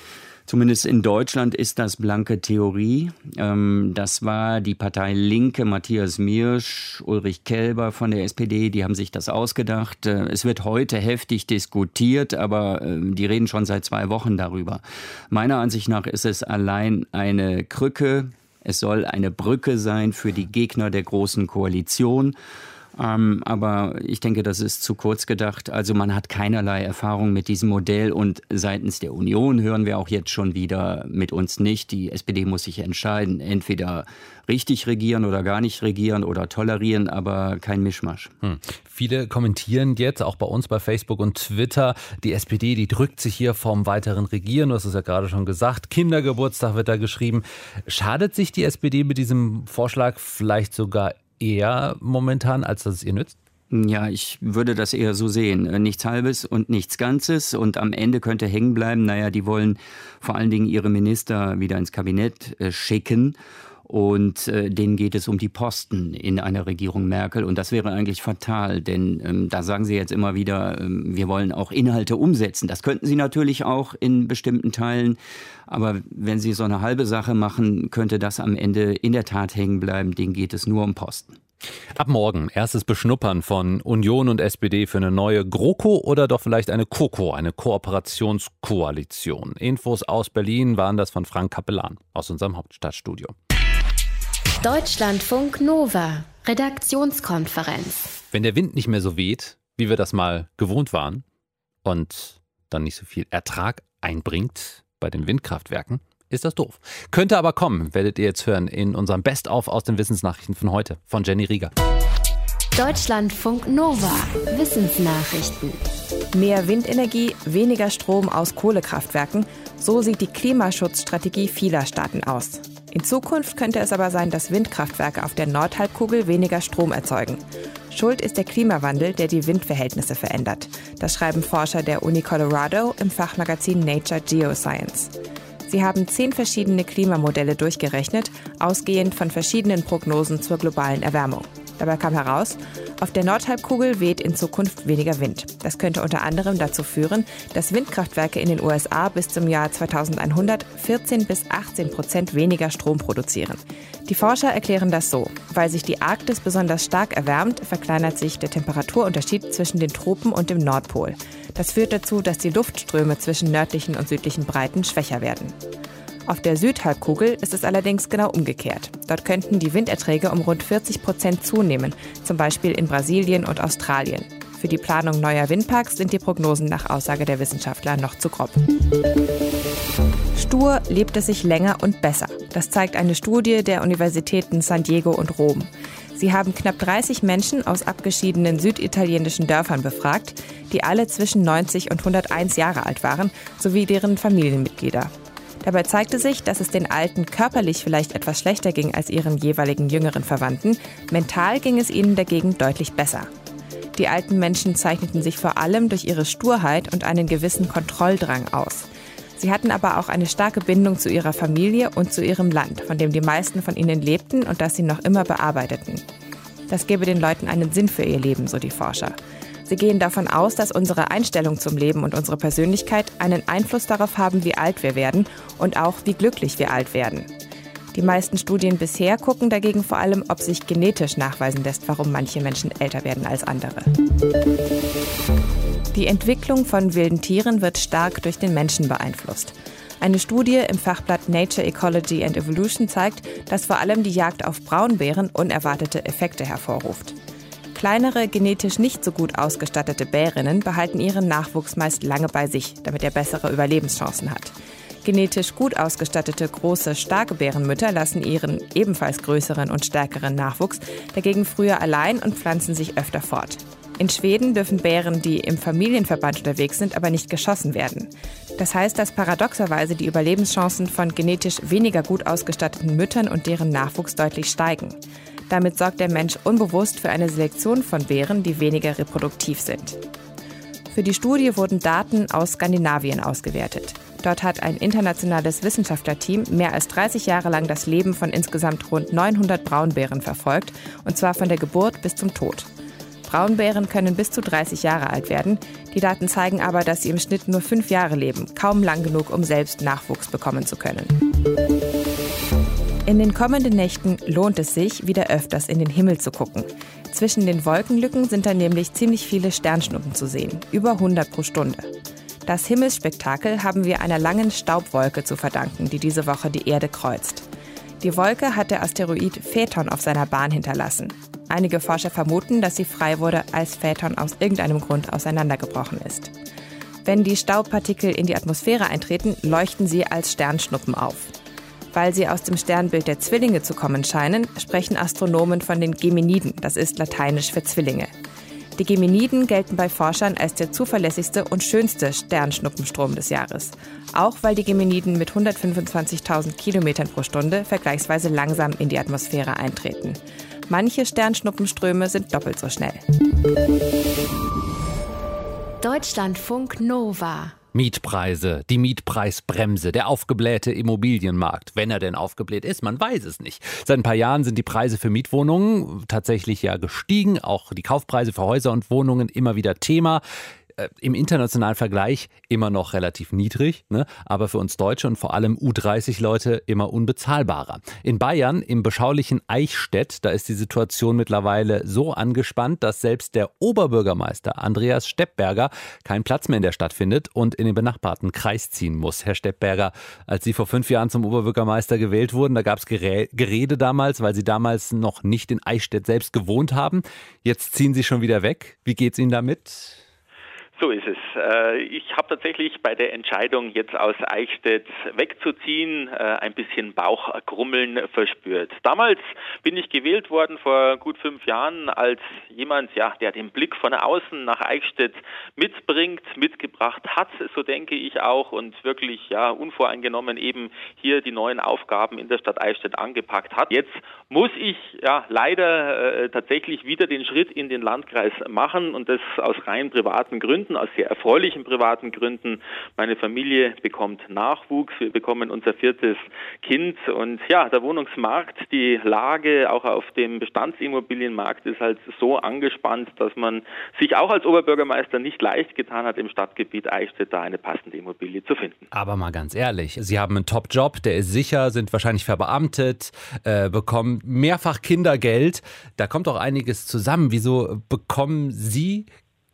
Zumindest in Deutschland ist das blanke Theorie. Ähm, das war die Partei Linke, Matthias Miersch, Ulrich Kelber von der SPD, die haben sich das ausgedacht. Äh, es wird heute heftig diskutiert, aber ähm, die reden schon seit zwei Wochen darüber. Meiner Ansicht nach ist es allein eine Krücke. Es soll eine Brücke sein für die Gegner der Großen Koalition. Ähm, aber ich denke, das ist zu kurz gedacht. Also man hat keinerlei Erfahrung mit diesem Modell und seitens der Union hören wir auch jetzt schon wieder mit uns nicht. Die SPD muss sich entscheiden, entweder richtig regieren oder gar nicht regieren oder tolerieren, aber kein Mischmasch. Hm. Viele kommentieren jetzt, auch bei uns bei Facebook und Twitter, die SPD, die drückt sich hier vom weiteren Regieren. Du hast es ja gerade schon gesagt. Kindergeburtstag wird da geschrieben. Schadet sich die SPD mit diesem Vorschlag vielleicht sogar eher momentan, als dass es ihr nützt? Ja, ich würde das eher so sehen. Äh, nichts Halbes und nichts Ganzes. Und am Ende könnte hängen bleiben, naja, die wollen vor allen Dingen ihre Minister wieder ins Kabinett äh, schicken. Und äh, denen geht es um die Posten in einer Regierung Merkel. Und das wäre eigentlich fatal, denn ähm, da sagen Sie jetzt immer wieder, ähm, wir wollen auch Inhalte umsetzen. Das könnten Sie natürlich auch in bestimmten Teilen. Aber wenn Sie so eine halbe Sache machen, könnte das am Ende in der Tat hängen bleiben. Denen geht es nur um Posten. Ab morgen erstes Beschnuppern von Union und SPD für eine neue GroKo oder doch vielleicht eine KOKO, eine Kooperationskoalition. Infos aus Berlin waren das von Frank Kapellan aus unserem Hauptstadtstudio. Deutschlandfunk Nova, Redaktionskonferenz. Wenn der Wind nicht mehr so weht, wie wir das mal gewohnt waren, und dann nicht so viel Ertrag einbringt bei den Windkraftwerken, ist das doof. Könnte aber kommen, werdet ihr jetzt hören in unserem Best-of aus den Wissensnachrichten von heute von Jenny Rieger. Deutschlandfunk Nova. Wissensnachrichten. Mehr Windenergie, weniger Strom aus Kohlekraftwerken. So sieht die Klimaschutzstrategie vieler Staaten aus. In Zukunft könnte es aber sein, dass Windkraftwerke auf der Nordhalbkugel weniger Strom erzeugen. Schuld ist der Klimawandel, der die Windverhältnisse verändert. Das schreiben Forscher der Uni Colorado im Fachmagazin Nature Geoscience. Sie haben zehn verschiedene Klimamodelle durchgerechnet, ausgehend von verschiedenen Prognosen zur globalen Erwärmung. Dabei kam heraus, auf der Nordhalbkugel weht in Zukunft weniger Wind. Das könnte unter anderem dazu führen, dass Windkraftwerke in den USA bis zum Jahr 2100 14 bis 18 Prozent weniger Strom produzieren. Die Forscher erklären das so. Weil sich die Arktis besonders stark erwärmt, verkleinert sich der Temperaturunterschied zwischen den Tropen und dem Nordpol. Das führt dazu, dass die Luftströme zwischen nördlichen und südlichen Breiten schwächer werden. Auf der Südhalbkugel ist es allerdings genau umgekehrt. Dort könnten die Winderträge um rund 40 Prozent zunehmen, zum Beispiel in Brasilien und Australien. Für die Planung neuer Windparks sind die Prognosen nach Aussage der Wissenschaftler noch zu grob. Stur lebt es sich länger und besser. Das zeigt eine Studie der Universitäten San Diego und Rom. Sie haben knapp 30 Menschen aus abgeschiedenen süditalienischen Dörfern befragt, die alle zwischen 90 und 101 Jahre alt waren, sowie deren Familienmitglieder. Dabei zeigte sich, dass es den Alten körperlich vielleicht etwas schlechter ging als ihren jeweiligen jüngeren Verwandten. Mental ging es ihnen dagegen deutlich besser. Die alten Menschen zeichneten sich vor allem durch ihre Sturheit und einen gewissen Kontrolldrang aus. Sie hatten aber auch eine starke Bindung zu ihrer Familie und zu ihrem Land, von dem die meisten von ihnen lebten und das sie noch immer bearbeiteten. Das gebe den Leuten einen Sinn für ihr Leben, so die Forscher. Sie gehen davon aus, dass unsere Einstellung zum Leben und unsere Persönlichkeit einen Einfluss darauf haben, wie alt wir werden und auch wie glücklich wir alt werden. Die meisten Studien bisher gucken dagegen vor allem, ob sich genetisch nachweisen lässt, warum manche Menschen älter werden als andere. Die Entwicklung von wilden Tieren wird stark durch den Menschen beeinflusst. Eine Studie im Fachblatt Nature Ecology and Evolution zeigt, dass vor allem die Jagd auf Braunbären unerwartete Effekte hervorruft. Kleinere, genetisch nicht so gut ausgestattete Bärinnen behalten ihren Nachwuchs meist lange bei sich, damit er bessere Überlebenschancen hat. Genetisch gut ausgestattete, große, starke Bärenmütter lassen ihren ebenfalls größeren und stärkeren Nachwuchs dagegen früher allein und pflanzen sich öfter fort. In Schweden dürfen Bären, die im Familienverband unterwegs sind, aber nicht geschossen werden. Das heißt, dass paradoxerweise die Überlebenschancen von genetisch weniger gut ausgestatteten Müttern und deren Nachwuchs deutlich steigen. Damit sorgt der Mensch unbewusst für eine Selektion von Bären, die weniger reproduktiv sind. Für die Studie wurden Daten aus Skandinavien ausgewertet. Dort hat ein internationales Wissenschaftlerteam mehr als 30 Jahre lang das Leben von insgesamt rund 900 Braunbären verfolgt, und zwar von der Geburt bis zum Tod. Braunbären können bis zu 30 Jahre alt werden. Die Daten zeigen aber, dass sie im Schnitt nur fünf Jahre leben, kaum lang genug, um selbst Nachwuchs bekommen zu können. In den kommenden Nächten lohnt es sich, wieder öfters in den Himmel zu gucken. Zwischen den Wolkenlücken sind dann nämlich ziemlich viele Sternschnuppen zu sehen, über 100 pro Stunde. Das Himmelsspektakel haben wir einer langen Staubwolke zu verdanken, die diese Woche die Erde kreuzt. Die Wolke hat der Asteroid Phaeton auf seiner Bahn hinterlassen. Einige Forscher vermuten, dass sie frei wurde, als Phaeton aus irgendeinem Grund auseinandergebrochen ist. Wenn die Staubpartikel in die Atmosphäre eintreten, leuchten sie als Sternschnuppen auf. Weil sie aus dem Sternbild der Zwillinge zu kommen scheinen, sprechen Astronomen von den Geminiden, das ist lateinisch für Zwillinge. Die Geminiden gelten bei Forschern als der zuverlässigste und schönste Sternschnuppenstrom des Jahres. Auch weil die Geminiden mit 125.000 Kilometern pro Stunde vergleichsweise langsam in die Atmosphäre eintreten. Manche Sternschnuppenströme sind doppelt so schnell. Deutschlandfunk Nova Mietpreise, die Mietpreisbremse, der aufgeblähte Immobilienmarkt, wenn er denn aufgebläht ist, man weiß es nicht. Seit ein paar Jahren sind die Preise für Mietwohnungen tatsächlich ja gestiegen, auch die Kaufpreise für Häuser und Wohnungen immer wieder Thema äh, im internationalen Vergleich immer noch relativ niedrig, ne? aber für uns Deutsche und vor allem U30-Leute immer unbezahlbarer. In Bayern, im beschaulichen Eichstätt, da ist die Situation mittlerweile so angespannt, dass selbst der Oberbürgermeister Andreas Steppberger keinen Platz mehr in der Stadt findet und in den benachbarten Kreis ziehen muss. Herr Steppberger, als Sie vor fünf Jahren zum Oberbürgermeister gewählt wurden, da gab es Gerede damals, weil Sie damals noch nicht in Eichstätt selbst gewohnt haben. Jetzt ziehen Sie schon wieder weg. Wie geht es Ihnen damit? So ist es. Äh, ich habe tatsächlich bei der Entscheidung, jetzt aus Eichstätt wegzuziehen, äh, ein bisschen Bauchgrummeln verspürt. Damals bin ich gewählt worden vor gut fünf Jahren als jemand, ja, der den Blick von außen nach Eichstätt mitbringt, mitgebracht hat, so denke ich auch, und wirklich ja unvoreingenommen eben hier die neuen Aufgaben in der Stadt Eichstätt angepackt hat. Jetzt muss ich ja leider äh, tatsächlich wieder den Schritt in den Landkreis machen und das aus rein privaten Gründen. Aus sehr erfreulichen privaten Gründen. Meine Familie bekommt Nachwuchs, wir bekommen unser viertes Kind und ja, der Wohnungsmarkt, die Lage auch auf dem Bestandsimmobilienmarkt ist halt so angespannt, dass man sich auch als Oberbürgermeister nicht leicht getan hat, im Stadtgebiet Eichstätt da eine passende Immobilie zu finden. Aber mal ganz ehrlich, Sie haben einen Top-Job, der ist sicher, sind wahrscheinlich verbeamtet, äh, bekommen mehrfach Kindergeld. Da kommt auch einiges zusammen. Wieso bekommen Sie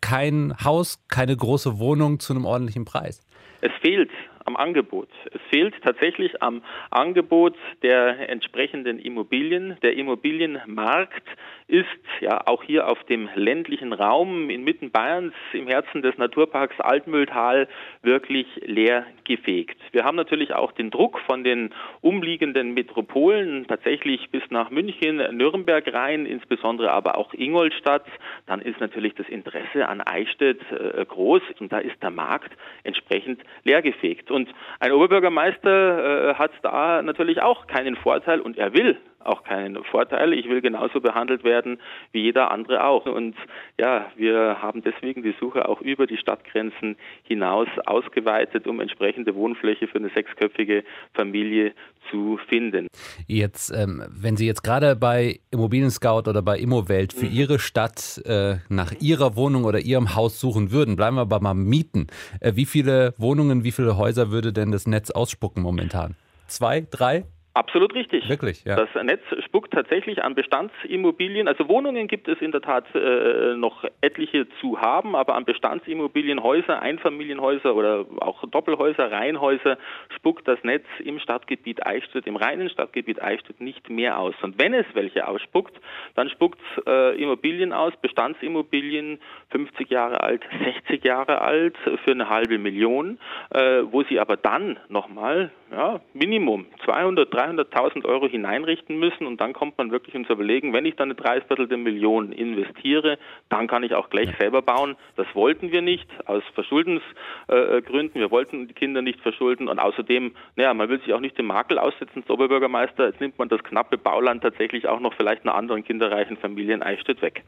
kein Haus, keine große Wohnung zu einem ordentlichen Preis. Es fehlt am Angebot. Es fehlt tatsächlich am Angebot der entsprechenden Immobilien. Der Immobilienmarkt ist ja auch hier auf dem ländlichen Raum inmitten Bayerns im Herzen des Naturparks Altmühltal wirklich leer gefegt. Wir haben natürlich auch den Druck von den umliegenden Metropolen tatsächlich bis nach München, Nürnberg rein, insbesondere aber auch Ingolstadt. Dann ist natürlich das Interesse an Eichstätt äh, groß und da ist der Markt entsprechend leergefegt. Und ein Oberbürgermeister äh, hat da natürlich auch keinen Vorteil und er will auch keinen Vorteil. Ich will genauso behandelt werden wie jeder andere auch. Und ja, wir haben deswegen die Suche auch über die Stadtgrenzen hinaus ausgeweitet, um entsprechende Wohnfläche für eine sechsköpfige Familie zu finden. Jetzt, ähm, wenn Sie jetzt gerade bei Immobilien Scout oder bei Immowelt für mhm. Ihre Stadt äh, nach Ihrer Wohnung oder Ihrem Haus suchen würden, bleiben wir aber mal Mieten. Äh, wie viele Wohnungen, wie viele Häuser würde denn das Netz ausspucken momentan? Zwei, drei? Absolut richtig. Wirklich, ja. Das Netz spuckt tatsächlich an Bestandsimmobilien. Also Wohnungen gibt es in der Tat äh, noch etliche zu haben, aber an Bestandsimmobilien, Häuser, Einfamilienhäuser oder auch Doppelhäuser, Reihenhäuser spuckt das Netz im Stadtgebiet Eichstätt, im reinen Stadtgebiet Eichstätt nicht mehr aus. Und wenn es welche ausspuckt, dann spuckt äh, Immobilien aus, Bestandsimmobilien, 50 Jahre alt, 60 Jahre alt, für eine halbe Million, äh, wo sie aber dann nochmal ja, Minimum 200, 300 300.000 Euro hineinrichten müssen und dann kommt man wirklich ins Überlegen, wenn ich dann eine Dreiviertel der Million investiere, dann kann ich auch gleich selber bauen. Das wollten wir nicht aus Verschuldensgründen. wir wollten die Kinder nicht verschulden und außerdem, naja, man will sich auch nicht dem Makel aussetzen als Oberbürgermeister. Jetzt nimmt man das knappe Bauland tatsächlich auch noch vielleicht einer anderen kinderreichen Familie in Eichstätt weg.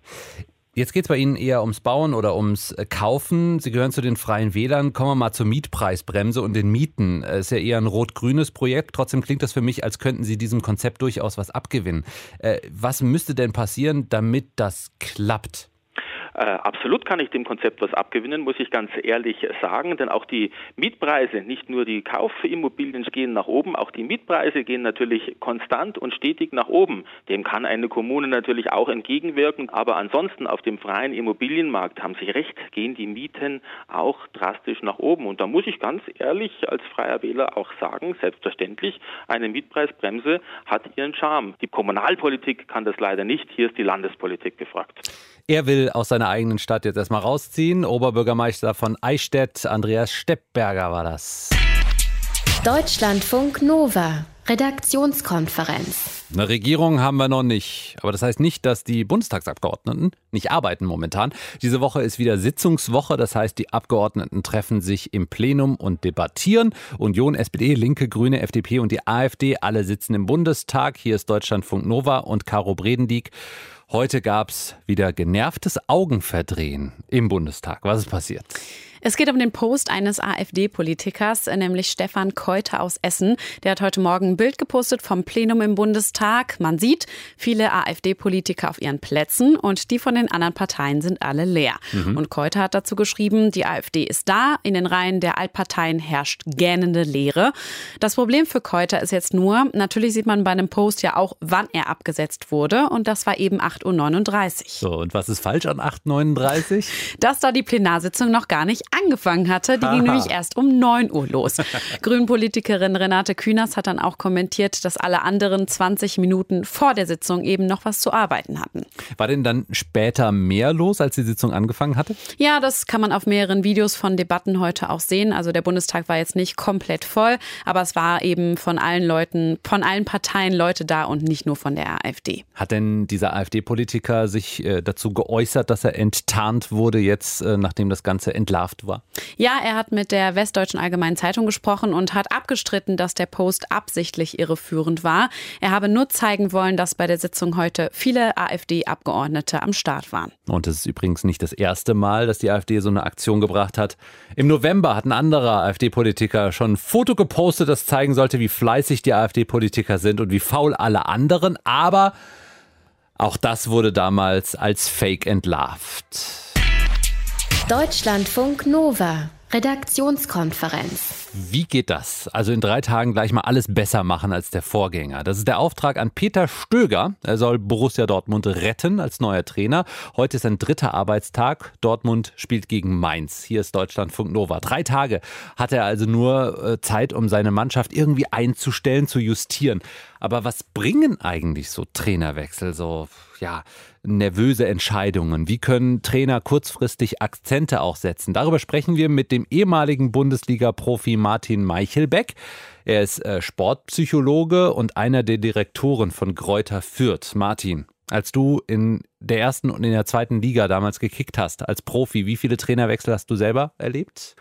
Jetzt geht es bei Ihnen eher ums Bauen oder ums äh, Kaufen. Sie gehören zu den Freien Wählern. Kommen wir mal zur Mietpreisbremse und den Mieten. Es äh, ist ja eher ein rot-grünes Projekt. Trotzdem klingt das für mich, als könnten Sie diesem Konzept durchaus was abgewinnen. Äh, was müsste denn passieren, damit das klappt? Äh, absolut kann ich dem Konzept was abgewinnen, muss ich ganz ehrlich sagen, denn auch die Mietpreise, nicht nur die Kaufimmobilien gehen nach oben, auch die Mietpreise gehen natürlich konstant und stetig nach oben. Dem kann eine Kommune natürlich auch entgegenwirken, aber ansonsten auf dem freien Immobilienmarkt haben Sie recht, gehen die Mieten auch drastisch nach oben. Und da muss ich ganz ehrlich als freier Wähler auch sagen, selbstverständlich, eine Mietpreisbremse hat ihren Charme. Die Kommunalpolitik kann das leider nicht, hier ist die Landespolitik gefragt. Er will aus seiner eigenen Stadt jetzt erstmal rausziehen. Oberbürgermeister von Eichstätt, Andreas Steppberger war das. Deutschlandfunk Nova. Redaktionskonferenz. Eine Regierung haben wir noch nicht. Aber das heißt nicht, dass die Bundestagsabgeordneten nicht arbeiten momentan. Diese Woche ist wieder Sitzungswoche. Das heißt, die Abgeordneten treffen sich im Plenum und debattieren. Union, SPD, Linke, Grüne, FDP und die AfD alle sitzen im Bundestag. Hier ist Deutschlandfunk Nova und Caro Bredendieck. Heute gab es wieder genervtes Augenverdrehen im Bundestag. Was ist passiert? Es geht um den Post eines AfD-Politikers, nämlich Stefan Keuter aus Essen. Der hat heute Morgen ein Bild gepostet vom Plenum im Bundestag. Man sieht viele AfD-Politiker auf ihren Plätzen und die von den anderen Parteien sind alle leer. Mhm. Und Keuter hat dazu geschrieben, die AfD ist da, in den Reihen der Altparteien herrscht gähnende Leere. Das Problem für Keuter ist jetzt nur, natürlich sieht man bei einem Post ja auch, wann er abgesetzt wurde und das war eben 8.39 Uhr. So, und was ist falsch an 8.39 Uhr? Dass da die Plenarsitzung noch gar nicht angefangen hatte. Die ging <laughs> nämlich erst um 9 Uhr los. <laughs> Grünpolitikerin Renate Künast hat dann auch kommentiert, dass alle anderen 20 Minuten vor der Sitzung eben noch was zu arbeiten hatten. War denn dann später mehr los, als die Sitzung angefangen hatte? Ja, das kann man auf mehreren Videos von Debatten heute auch sehen. Also der Bundestag war jetzt nicht komplett voll, aber es war eben von allen Leuten, von allen Parteien Leute da und nicht nur von der AfD. Hat denn dieser AfD-Politiker sich äh, dazu geäußert, dass er enttarnt wurde jetzt, äh, nachdem das Ganze entlarvt Post war. Ja, er hat mit der Westdeutschen Allgemeinen Zeitung gesprochen und hat abgestritten, dass der Post absichtlich irreführend war. Er habe nur zeigen wollen, dass bei der Sitzung heute viele AfD-Abgeordnete am Start waren. Und es ist übrigens nicht das erste Mal, dass die AfD so eine Aktion gebracht hat. Im November hat ein anderer AfD-Politiker schon ein Foto gepostet, das zeigen sollte, wie fleißig die AfD-Politiker sind und wie faul alle anderen. Aber auch das wurde damals als Fake entlarvt. Deutschlandfunk Nova. Redaktionskonferenz. Wie geht das? Also in drei Tagen gleich mal alles besser machen als der Vorgänger. Das ist der Auftrag an Peter Stöger. Er soll Borussia Dortmund retten als neuer Trainer. Heute ist ein dritter Arbeitstag. Dortmund spielt gegen Mainz. Hier ist Deutschlandfunk Nova. Drei Tage hat er also nur äh, Zeit, um seine Mannschaft irgendwie einzustellen, zu justieren. Aber was bringen eigentlich so Trainerwechsel, so ja, nervöse Entscheidungen? Wie können Trainer kurzfristig Akzente auch setzen? Darüber sprechen wir mit dem ehemaligen Bundesliga-Profi Martin Meichelbeck. Er ist äh, Sportpsychologe und einer der Direktoren von Gräuter Fürth. Martin, als du in der ersten und in der zweiten Liga damals gekickt hast als Profi, wie viele Trainerwechsel hast du selber erlebt?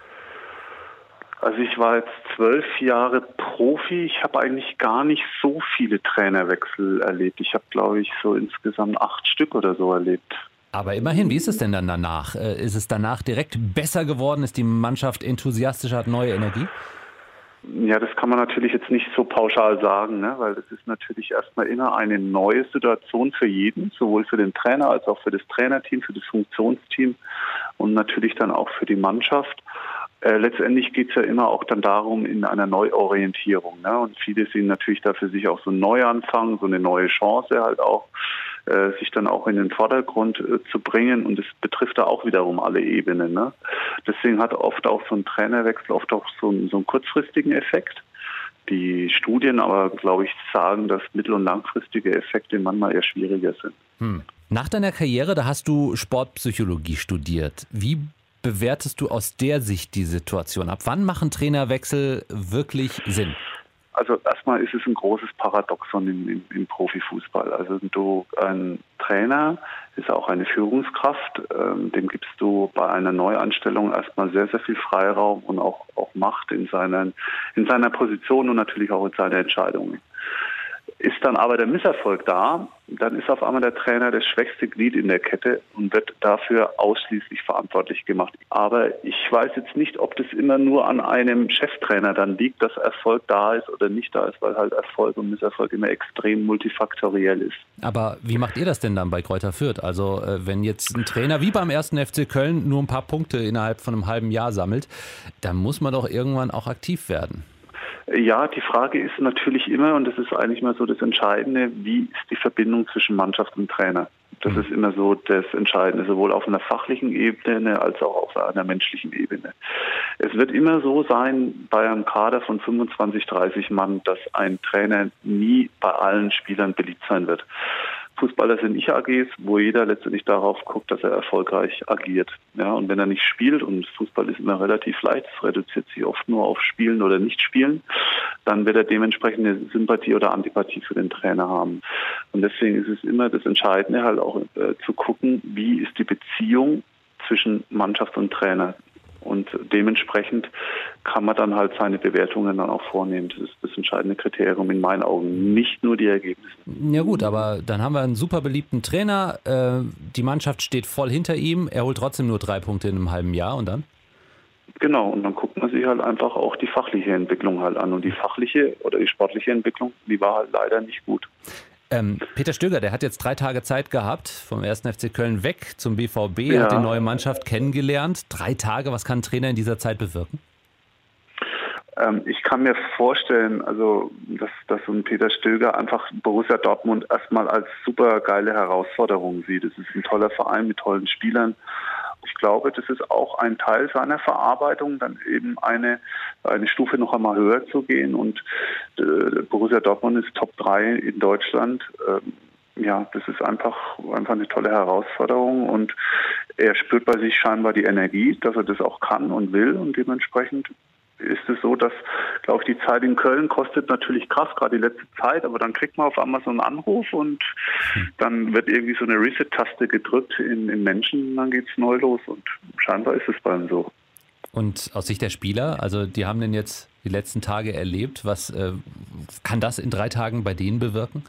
Also ich war jetzt zwölf Jahre Profi. Ich habe eigentlich gar nicht so viele Trainerwechsel erlebt. Ich habe, glaube ich, so insgesamt acht Stück oder so erlebt. Aber immerhin, wie ist es denn dann danach? Äh, ist es danach direkt besser geworden? Ist die Mannschaft enthusiastischer, hat neue Energie? Ja, das kann man natürlich jetzt nicht so pauschal sagen, ne? weil das ist natürlich erstmal immer eine neue Situation für jeden, sowohl für den Trainer als auch für das Trainerteam, für das Funktionsteam und natürlich dann auch für die Mannschaft. Äh, letztendlich geht es ja immer auch dann darum, in einer Neuorientierung. Ne? Und viele sehen natürlich da für sich auch so einen Neuanfang, so eine neue Chance halt auch, äh, sich dann auch in den Vordergrund äh, zu bringen. Und es betrifft da auch wiederum alle Ebenen. Ne? Deswegen hat oft auch so ein Trainerwechsel oft auch so, einen, so einen kurzfristigen Effekt. Die Studien aber, glaube ich, sagen, dass mittel- und langfristige Effekte manchmal eher schwieriger sind. Hm. Nach deiner Karriere, da hast du Sportpsychologie studiert. Wie bewertest du aus der Sicht die Situation? Ab wann machen Trainerwechsel wirklich Sinn? Also erstmal ist es ein großes Paradoxon im, im, im Profifußball. Also du, ein Trainer ist auch eine Führungskraft, ähm, dem gibst du bei einer Neuanstellung erstmal sehr, sehr viel Freiraum und auch, auch Macht in, seinen, in seiner Position und natürlich auch in seinen Entscheidungen. Ist dann aber der Misserfolg da, dann ist auf einmal der Trainer das schwächste Glied in der Kette und wird dafür ausschließlich verantwortlich gemacht. Aber ich weiß jetzt nicht, ob das immer nur an einem Cheftrainer dann liegt, dass Erfolg da ist oder nicht da ist, weil halt Erfolg und Misserfolg immer extrem multifaktoriell ist. Aber wie macht ihr das denn dann bei Kräuter Fürth? Also äh, wenn jetzt ein Trainer wie beim ersten FC Köln nur ein paar Punkte innerhalb von einem halben Jahr sammelt, dann muss man doch irgendwann auch aktiv werden. Ja, die Frage ist natürlich immer, und das ist eigentlich mal so das Entscheidende, wie ist die Verbindung zwischen Mannschaft und Trainer? Das mhm. ist immer so das Entscheidende, sowohl auf einer fachlichen Ebene als auch auf einer menschlichen Ebene. Es wird immer so sein bei einem Kader von 25, 30 Mann, dass ein Trainer nie bei allen Spielern beliebt sein wird. Fußballer sind Ich-AGs, wo jeder letztendlich darauf guckt, dass er erfolgreich agiert. Ja, und wenn er nicht spielt, und Fußball ist immer relativ leicht, es reduziert sich oft nur auf Spielen oder Nicht-Spielen, dann wird er dementsprechend eine Sympathie oder Antipathie für den Trainer haben. Und deswegen ist es immer das Entscheidende, halt auch äh, zu gucken, wie ist die Beziehung zwischen Mannschaft und Trainer. Und dementsprechend kann man dann halt seine Bewertungen dann auch vornehmen. Das ist das entscheidende Kriterium in meinen Augen, nicht nur die Ergebnisse. Ja gut, aber dann haben wir einen super beliebten Trainer. Äh, die Mannschaft steht voll hinter ihm. Er holt trotzdem nur drei Punkte in einem halben Jahr und dann? Genau, und dann guckt man sich halt einfach auch die fachliche Entwicklung halt an. Und die fachliche oder die sportliche Entwicklung, die war halt leider nicht gut. Ähm, Peter Stöger, der hat jetzt drei Tage Zeit gehabt, vom 1. FC Köln weg zum BVB, ja. hat die neue Mannschaft kennengelernt. Drei Tage, was kann ein Trainer in dieser Zeit bewirken? Ähm, ich kann mir vorstellen, also dass, dass so ein Peter Stöger einfach Borussia Dortmund erstmal als super geile Herausforderung sieht. Es ist ein toller Verein mit tollen Spielern ich glaube, das ist auch ein Teil seiner Verarbeitung, dann eben eine, eine Stufe noch einmal höher zu gehen. Und äh, Borussia Dortmund ist Top 3 in Deutschland. Ähm, ja, das ist einfach, einfach eine tolle Herausforderung und er spürt bei sich scheinbar die Energie, dass er das auch kann und will und dementsprechend ist es so, dass, glaube ich, die Zeit in Köln kostet natürlich krass, gerade die letzte Zeit, aber dann kriegt man auf so einen Anruf und dann wird irgendwie so eine Reset-Taste gedrückt in, in Menschen und dann geht es neu los und scheinbar ist es bei ihm so. Und aus Sicht der Spieler, also die haben denn jetzt die letzten Tage erlebt, was äh, kann das in drei Tagen bei denen bewirken?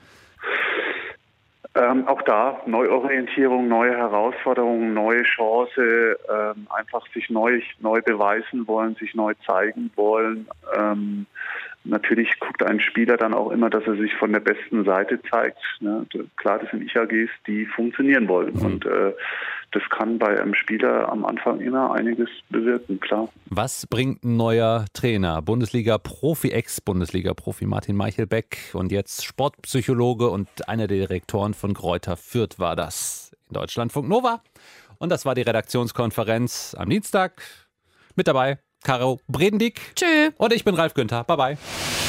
Ähm, auch da Neuorientierung, neue Herausforderungen, neue Chance, ähm, einfach sich neu, neu beweisen wollen, sich neu zeigen wollen. Ähm, natürlich guckt ein Spieler dann auch immer, dass er sich von der besten Seite zeigt. Ne? Klar, das sind Ich-AGs, die funktionieren wollen. Mhm. Und äh, das kann bei einem Spieler am Anfang immer einiges bewirken, klar. Was bringt ein neuer Trainer? Bundesliga-Profi, Ex-Bundesliga-Profi Martin Meichelbeck und jetzt Sportpsychologe und einer der Direktoren von Kräuter Fürth war das in Deutschlandfunk Nova. Und das war die Redaktionskonferenz am Dienstag. Mit dabei Caro Bredendick. Tschö. Und ich bin Ralf Günther. Bye bye.